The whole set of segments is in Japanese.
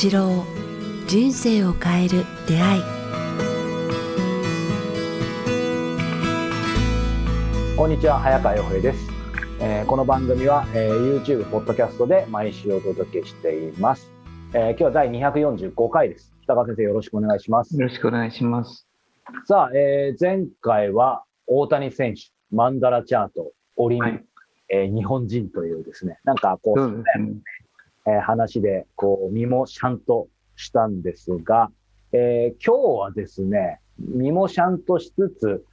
一郎人生を変える出会い。こんにちは早川洋平です、えーこの番組は、えー YouTube ポッドキャストで毎週お届けしています、えー今日は第245回です。北川先生よろしくお願いします。よろしくお願いします。さあ、えー前回は大谷選手マンダラチャートオリン、はい。えー日本人というですねなんかこうそうですね。えー話で、こう、身もシャンとしたんですが、えー今日はですね、身もシャンとしつつ、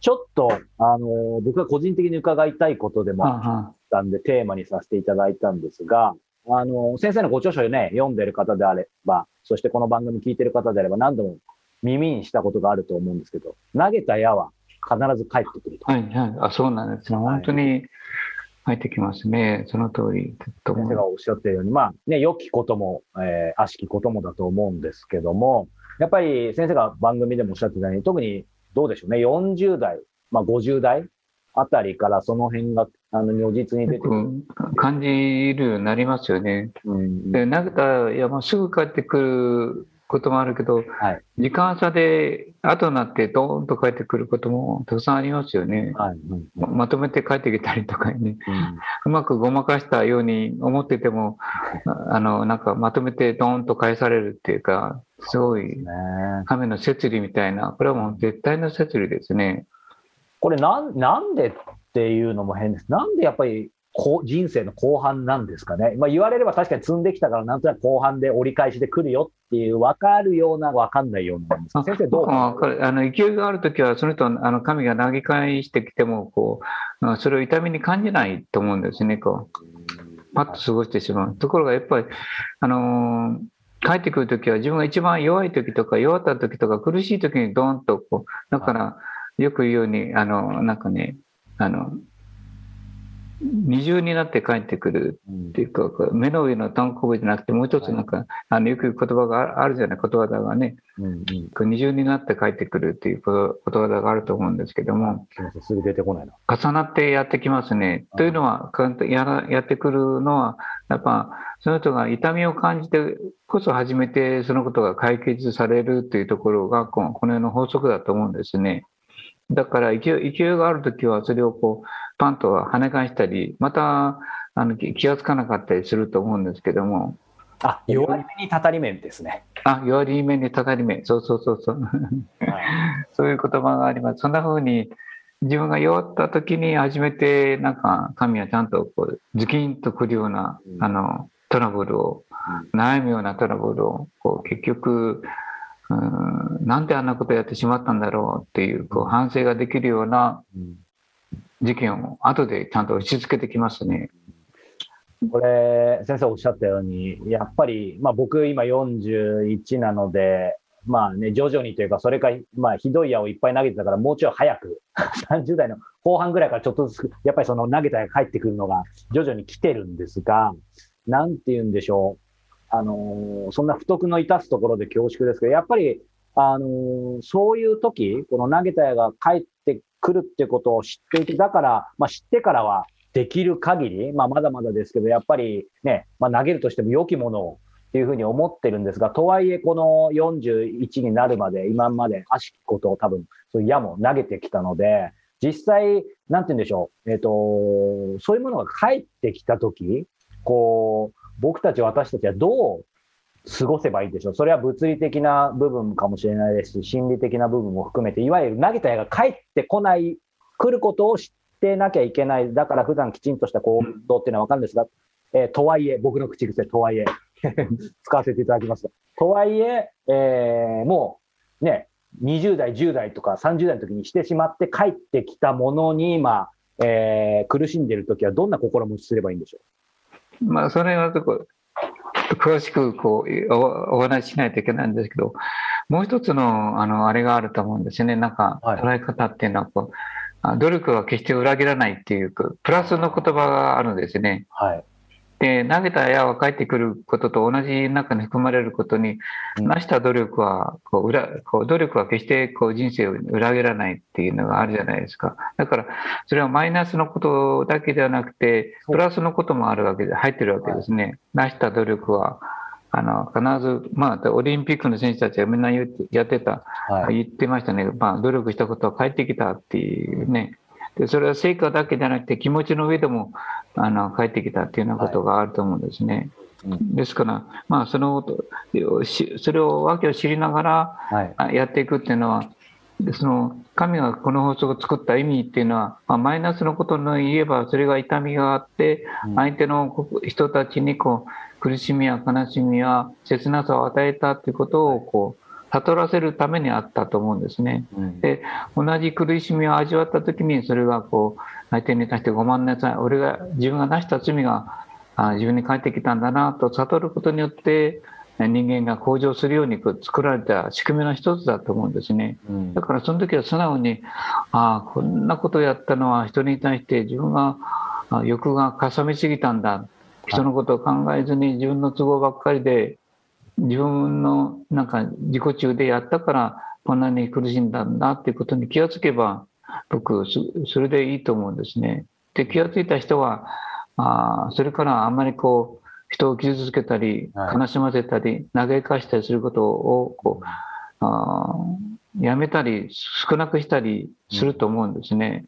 ちょっと、あのー僕が個人的に伺いたいことでもあっあたんで、テーマにさせていただいたんですが、あのー先生のご著書をね、読んでる方であれば、そしてこの番組聞いてる方であれば、何度も耳にしたことがあると思うんですけど、投げた矢は必ず帰ってくると。はいはい。あ、そうなんですね。本当に入ってきますね。その通り。と先生がおっしゃってるように、まあね、良きことも、えー悪しきこともだと思うんですけども、やっぱり先生が番組でもおっしゃってたように、特にどうでしょうね、40代、まあ50代あたりからその辺が、あの、如実に出てくる。感じるようになりますよね。うんで、投げた、いや、もうすぐ帰ってくることもあるけど、はい。時間差で後になってドーンと帰ってくることもたくさんありますよね。はい。うんままとめて帰ってきたりとかね。うんうまくごまかしたように思ってても、ああの、なんかまとめてドーンと返されるっていうか、すごいね亀の摂理みたいな、これはもう絶対の摂理ですね。これなん、なんでっていうのも変です。なんでやっぱりこ人生の後半なんですかね。まあ言われれば確かに積んできたからなんとなく後半で折り返しで来るよっていう分かるような分かんないような先生どう僕もわかるあの勢いがあるときは、その人、あの神が投げ返してきてもこう、それを痛みに感じないと思うんですね、こうパッと過ごしてしまう。ところがやっぱり、あのー帰ってくるときは自分が一番弱いときとか弱ったときとか苦しいときにドーンとこう、だからよく言うように、あの、なんかね、あの、二重になって帰ってくるうんっていうか、こう目の上の単行部じゃなくて、もう一つなんか、あのよく言葉がああるじゃない、言葉だがね、うんうん二重になって帰ってくるっていうこと言葉があると思うんですけども、すぐ出てこないな。重なってやってきますね。というのは、やらやってくるのは、やっぱ、その人が痛みを感じてこそ初めてそのことが解決されるというところが、このこの世の法則だと思うんですね。だから勢い、があるときは、それをこう、パンと跳ね返したり、また、あの気気がつかなかったりすると思うんですけども、あ、弱り目にたたり目ですね。あ、弱り目にたたり目、そうそうそうそう。そういう言葉があります。そんな風に自分が弱った時に初めてなんか神はちゃんとこうズキンとくるような、うんあのトラブルを、悩むようなトラブルをこう結局うんなんであんなことやってしまったんだろうっていうこう反省ができるような事件を後でちゃんと押し付けてきますね。これ、先生おっしゃったように、やっぱり、まあ僕今41なので、まあね、徐々にというか、それか、まあひどい矢をいっぱい投げてたから、もうちょい早く、30代の後半ぐらいからちょっとずつ、やっぱりその投げた矢が返ってくるのが徐々に来てるんですが、なんて言うんでしょう。あのそんな不徳の致すところで恐縮ですけど、やっぱり、あのそういう時、この投げた矢が返ってくるってことを知っていて、だから、まあ知ってからは、できる限り、まあ、まだまだですけど、やっぱりね、まあ、投げるとしても良きものをっていうふうに思ってるんですが、とはいえ、この41になるまで、今まで悪しきことを多分、そういう矢も投げてきたので、実際、なんて言うんでしょう、えっ、と、そういうものが返ってきたとき、こう、僕たち、私たちはどう過ごせばいいんでしょう。それは物理的な部分かもしれないですし、心理的な部分も含めて、いわゆる投げた矢が返ってこない、来ることを知ってなきゃいけない。だから普段きちんとした行動っていうのはわかるんですが、えーとはいえ、僕の口癖、とはいえ、使わせていただきます、とはいえ、えーもうね、20代、10代とか30代の時にしてしまって帰ってきたものに今、えー苦しんでいる時はどんな心持ちすればいいんでしょうまあ、それはとこ詳しくこうおお話ししないといけないんですけど、もう一つのあのあれがあると思うんですよね、なんかはい捉え方っていうのはこう、あ努力は決して裏切らないっていうか、プラスの言葉があるんですね。うはい。で、投げた矢は返ってくることと同じ中に含まれることに、うん成した努力はこう裏こう努力は決してこう人生を裏切らないっていうのがあるじゃないですか。だからそれはマイナスのことだけではなくて、プラスのこともあるわけで入ってるわけですね。成した努力はあの必ず、まあ、オリンピックの選手たちはみんな言ってやってた、はい。言ってましたね、まあ、努力したことは返ってきたっていうね、でそれは成果だけじゃなくて、気持ちの上でもあの返ってきたっていうようなことがあると思うんですね。うん。ですから、まあ、そのしそれを訳を知りながらやっていくっていうのは、でその神がこの法則を作った意味っていうのは、まあ、マイナスのことの言えば、それが痛みがあって、うん。相手のこ人たちにこう苦しみや悲しみや切なさを与えたということをこう悟らせるためにあったと思うんですね。うんで同じ苦しみを味わった時にそれがこう相手に対してごめんなさい俺が自分がなした罪があ自分に返ってきたんだなと悟ることによって人間が向上するように作られた仕組みの一つだと思うんですね。うんだからその時は素直に、ああ、こんなことをやったのは人に対して自分があ欲がかさみすぎたんだ。人のことを考えずに自分の都合ばっかりで、自分のなんか自己中でやったからこんなに苦しんだんだっていうことに気がつけば、僕、そそれでいいと思うんですね。で、気がついた人は、あーそれからあんまりこう、人を傷つけたり、はい悲しませたり、嘆かしたりすることをこうあーやめたり、少なくしたりすると思うんですね。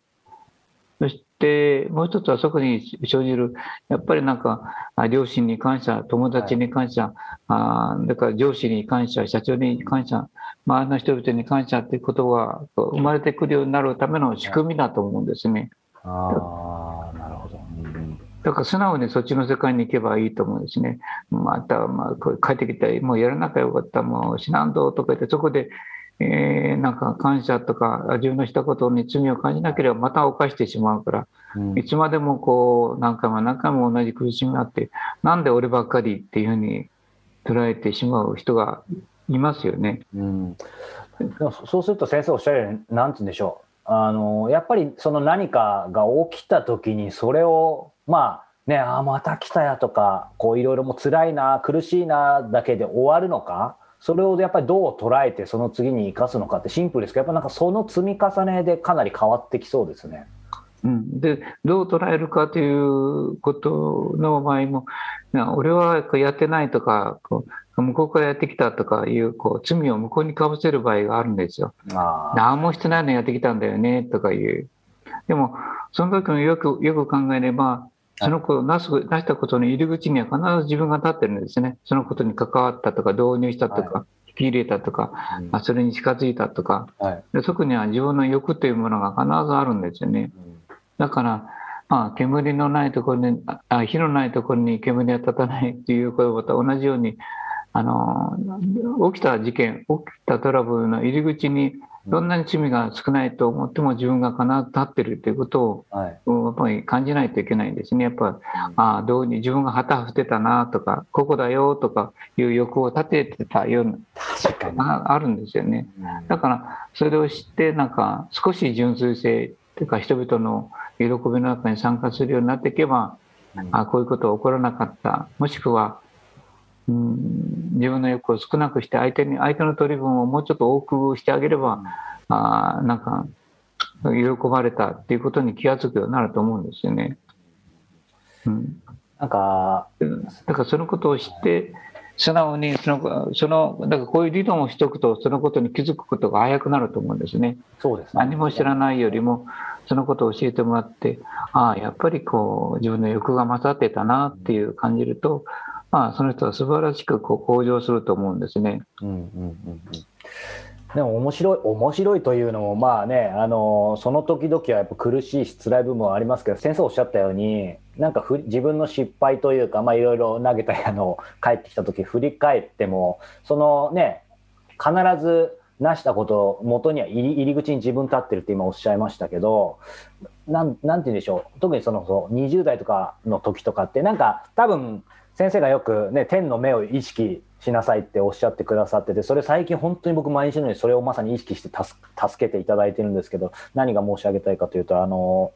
そして、もう一つはそこに生じる、やっぱりなんか、あ両親に感謝、友達に感謝、あーだから上司に感謝、社長に感謝、周りの人々に感謝っていうことが生まれてくるようになるための仕組みだと思うんですね。ああ、なるほど。うんだから素直にそっちの世界に行けばいいと思うんですね。また、まあ、帰ってきて、もうやらなきゃよかった、もう死なんどとか言って、そこで、えーなんか感謝とか、自分のしたことに罪を感じなければまた犯してしまうから、うん。いつまでもこう、何回も何回も同じ苦しみがあって、なんで俺ばっかりっていうふうに捉えてしまう人がいますよね。うん、でもそそうすると先生おっしゃるように何て言うんでしょう。あのやっぱりその何かが起きた時にそれをまあねあーまた来たやとかこういろいろもう辛いな苦しいなだけで終わるのかそれをやっぱりどう捉えてその次に生かすのかってシンプルですけどやっぱなんかその積み重ねでかなり変わってきそうですね。うん、でどう捉えるかということの場合も、いや俺はこうやってないとかこう、向こうからやってきたとかいうこう罪を向こうにかぶせる場合があるんですよ。何もしてないのやってきたんだよねとかいう。でも、その時もよくよく考えれば、その子をなす出したことの入り口には必ず自分が立ってるんですね。そのことに関わったとか、導入したとか、引き入れたとか、うん。あそれに近づいたとか、はい。でそこには自分の欲というものが必ずあるんですよね。だから、まあ、煙のないところに、あ火のないところに煙は立たないっていうことと同じように、あの、起きた事件、起きたトラブルの入り口に、どんなに罪が少ないと思っても自分が必ず立ってるということを、やっぱり感じないといけないんですね。やっぱ、ああ、どうに自分が旗振ってたなとか、ここだよとかいう欲を立ててたような、確かに、ああるんですよね。うんだから、それを知って、なんか、少し純粋性というか、人々の喜びの中に参加するようになっていけば、あこういうことは起こらなかった。もしくは、うん、自分の欲を少なくして、相手に、相手の取り分をもうちょっと多くしてあげれば、あなんか、喜ばれたっていうことに気がつくようになると思うんですよね。うん。なんかだからそのことを知って、素直にその、その、だからこういう理論をしておくと、そのことに気づくことが早くなると思うんですね。そうですね何も知らないよりも、そのことを教えてもらって、ああ、やっぱりこう、自分の欲が勝ってたなっていう感じると、まあ、その人は素晴らしくこう向上すると思うんですね。うんうんうんでも面白い面白いというのもまあねあのその時々はやっぱ苦しいし辛い部分はありますけど先生おっしゃったようになんかふ自分の失敗というかまあいろいろ投げた矢の帰ってきた時振り返ってもそのね必ず成したこと元には入り入り口に自分立ってるって今おっしゃいましたけどなんなんて言うんでしょう特にそのそう20代とかの時とかってなんか多分先生がよくね天の目を意識しなさいっておっしゃってくださっててそれ最近本当に僕毎日のようにそれをまさに意識して助けていただいてるんですけど何が申し上げたいかというとあの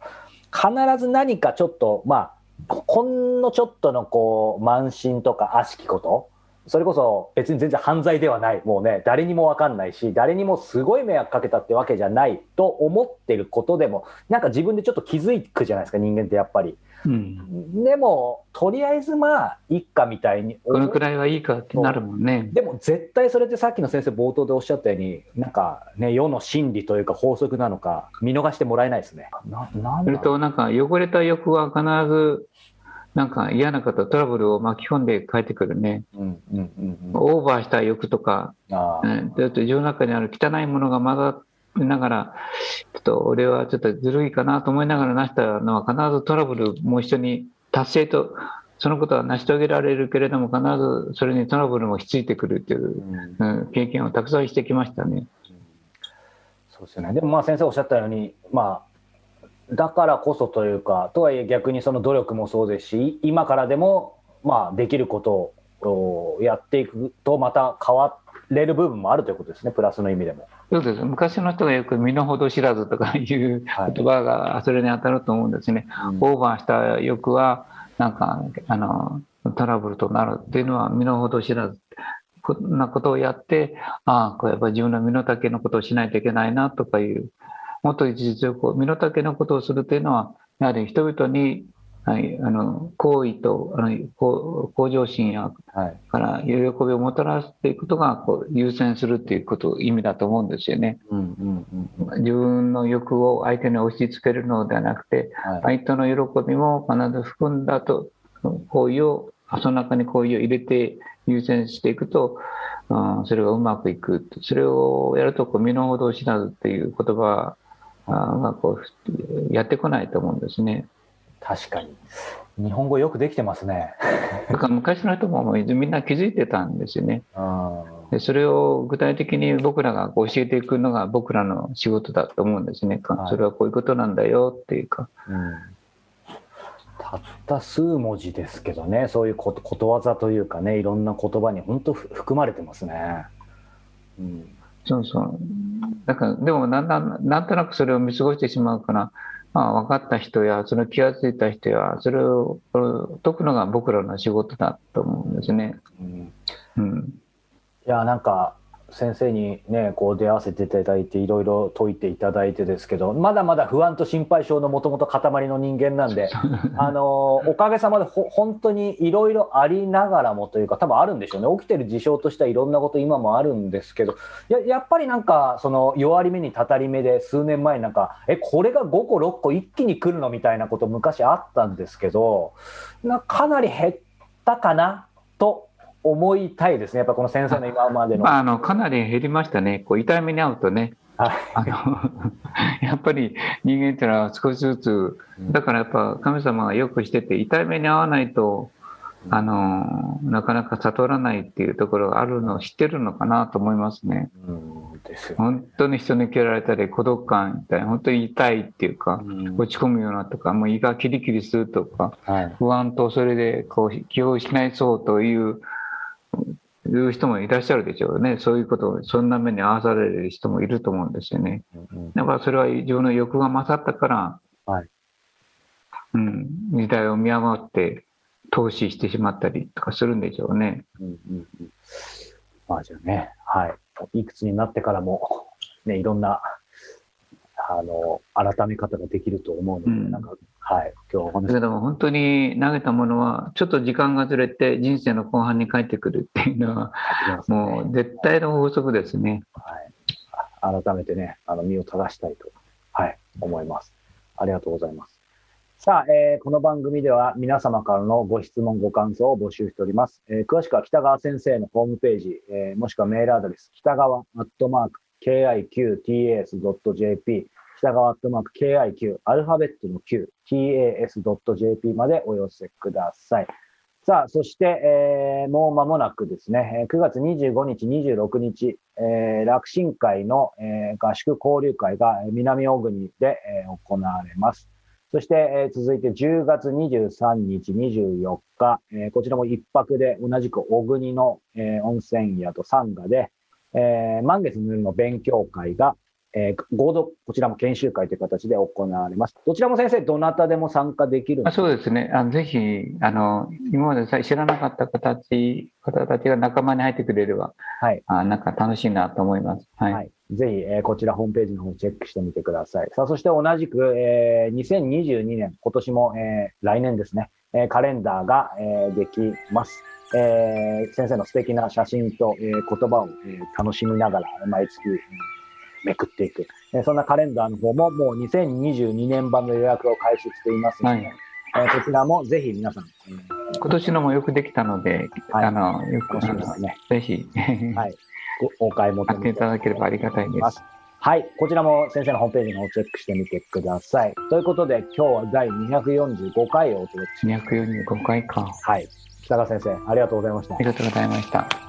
必ず何かちょっとまあほんのちょっとのこう慢心とか悪しきことそれこそ別に全然犯罪ではないもうね誰にも分かんないし誰にもすごい迷惑かけたってわけじゃないと思ってることでもなんか自分でちょっと気づくじゃないですか人間ってやっぱり。うん、でもとりあえずまあ一家みたいにこのくらいはいいかってなるもんね。でも絶対それってさっきの先生冒頭でおっしゃったようになんかね世の真理というか法則なのか見逃してもらえないですね。ななんだそれとなんか汚れた欲は必ずなんか嫌なことトラブルを巻き込んで帰ってくるね。うんうんうんうんオーバーした欲とか、自分の中にある汚いものが混ざりながら、ちょっと俺はちょっとずるいかなと思いながら成したのは必ずトラブルも一緒に達成と、そのことは成し遂げられるけれども必ずそれにトラブルもひっついてくるという、うんうん、経験をたくさんしてきましたね。そうですよね。でもまあ先生おっしゃったように、まあだからこそというか、とはいえ逆にその努力もそうですし、今からでもまあできることをやっていくとまた変われる部分もあるということですね。プラスの意味でも。そうです昔の人がよく身の程知らずとかいうはい言葉がそれに当たると思うんですね。オーバーした欲はなんかあのトラブルとなるっていうのは身の程知らずこんなことをやってああこれやっぱり自分の身の丈のことをしないといけないなとかいうもっと実力を身の丈のことをするというのはやはり人々に、はい、あの好意とあの向向上心やはい。から喜びをもたらしていくことがこう優先するっていうこと意味だと思うんですよね。うんうんうんうん。自分の欲を相手に押し付けるのではなくてはい。相手の喜びも必ず含んだと行為をその中に行為を入れて優先していくと、うんそれがうまくいくそれをやるとこう身の程知らずっていう言葉あうやってこないと思うんですね。確かに。日本語よくできてますね。だから昔の人ももうみんな気づいてたんですよね。うんでそれを具体的に僕らが教えていくのが僕らの仕事だと思うんですね。はいそれはこういうことなんだよっていうか。うんたった数文字ですけどね、そういうことことわざというかね、いろんな言葉に本当ふ含まれてますね。うんそうそう。だから、でもなんなん、なんとなくそれを見過ごしてしまうから、まあ、分かった人や、その気がついた人や、それを解くのが僕らの仕事だと思うんですね。うんうん。いやなんか先生にねこう出会わせていただいていろいろ解いていただいてですけどまだまだ不安と心配性のもともと塊の人間なんで あのおかげさまでほ本当にいろいろありながらもというか多分あるんでしょうね。起きてる事象としてはいろんなこと今もあるんですけどややっぱりなんかその弱り目にたたり目で数年前になんかえこれが5個6個一気に来るのみたいなこと昔あったんですけどなかなり減ったかなと思いたいですねやっぱこの先生の今までの。まあ、あの、かなり減りましたね。こう、痛い目に遭うとね。はいあの、やっぱり人間っていうのは少しずつ、だからやっぱ神様がよくしてて、痛い目に遭わないと、あの、なかなか悟らないっていうところがあるのを知ってるのかなと思いますね。うんですよ本当に人に蹴られたり孤独感みたいな本当に痛いっていうかうん落ち込むようなとかもう胃がキリキリするとかはい不安とそれでこう気を失いそうといういう人もいらっしゃるでしょうね。そういうことをそんな目に遭わされる人もいると思うんですよね。うんだからそれは自分の欲が勝ったから、はい。うん、時代を見余って投資してしまったりとかするんでしょうね。うんうんうん。まあじゃあね、はい。いくつになってからも、ね、いろんな、あの、改め方ができると思うので、うんなんか、はい。今日お話だけども本当に投げたものはちょっと時間がずれて人生の後半に帰ってくるっていうのはねもう絶対の法則ですね。はい。改めてね、あの、身を正したいと、はい、思います。ありがとうございます。さあ、えーこの番組では皆様からのご質問、ご感想を募集しております。えー詳しくは北川先生のホームページ、えーもしくはメールアドレス、北川アットマーク KIQTAS.jp、北川アットマーク KIQ、アルファベットの Q、TAS.jp までお寄せください。さあ、そして、えーもう間もなくですね、9月25日、26日、えー楽神会の、えー合宿交流会が南小国で、えー行われます。そして、えー続いて10月23日、24日、えーこちらも一泊で同じく小国の、えー温泉宿サンガで、えー満月の夜の勉強会がえー合同、こちらも研修会という形で行われます。どちらも先生、どなたでも参加できるんあそうですね。あのぜひ、あの、今までさ知らなかった形、方たちが仲間に入ってくれれば、はい。あなんか楽しいなと思います。はい。はい。ぜひ、えーこちらホームページの方チェックしてみてください。さあ、そして同じく、えー2022年、今年も、えー来年ですね、えーカレンダーが、えーできます。えー先生の素敵な写真と、えー言葉を、えー楽しみながら、毎月、えーめくっていく、えーそんなカレンダーの方も、もう2022年版の予約を開始していますので、はいえーこちらもぜひ皆さん、えー今年のもよくできたので、はいあの、よく、ね。ぜひ、はいごお買い求めいただければありがたいです。はい。こちらも先生のホームページの方をチェックしてみてください。ということで、今日は第245回をお届けします。245回か。はい。北川先生、ありがとうございましたあり。がとうございました。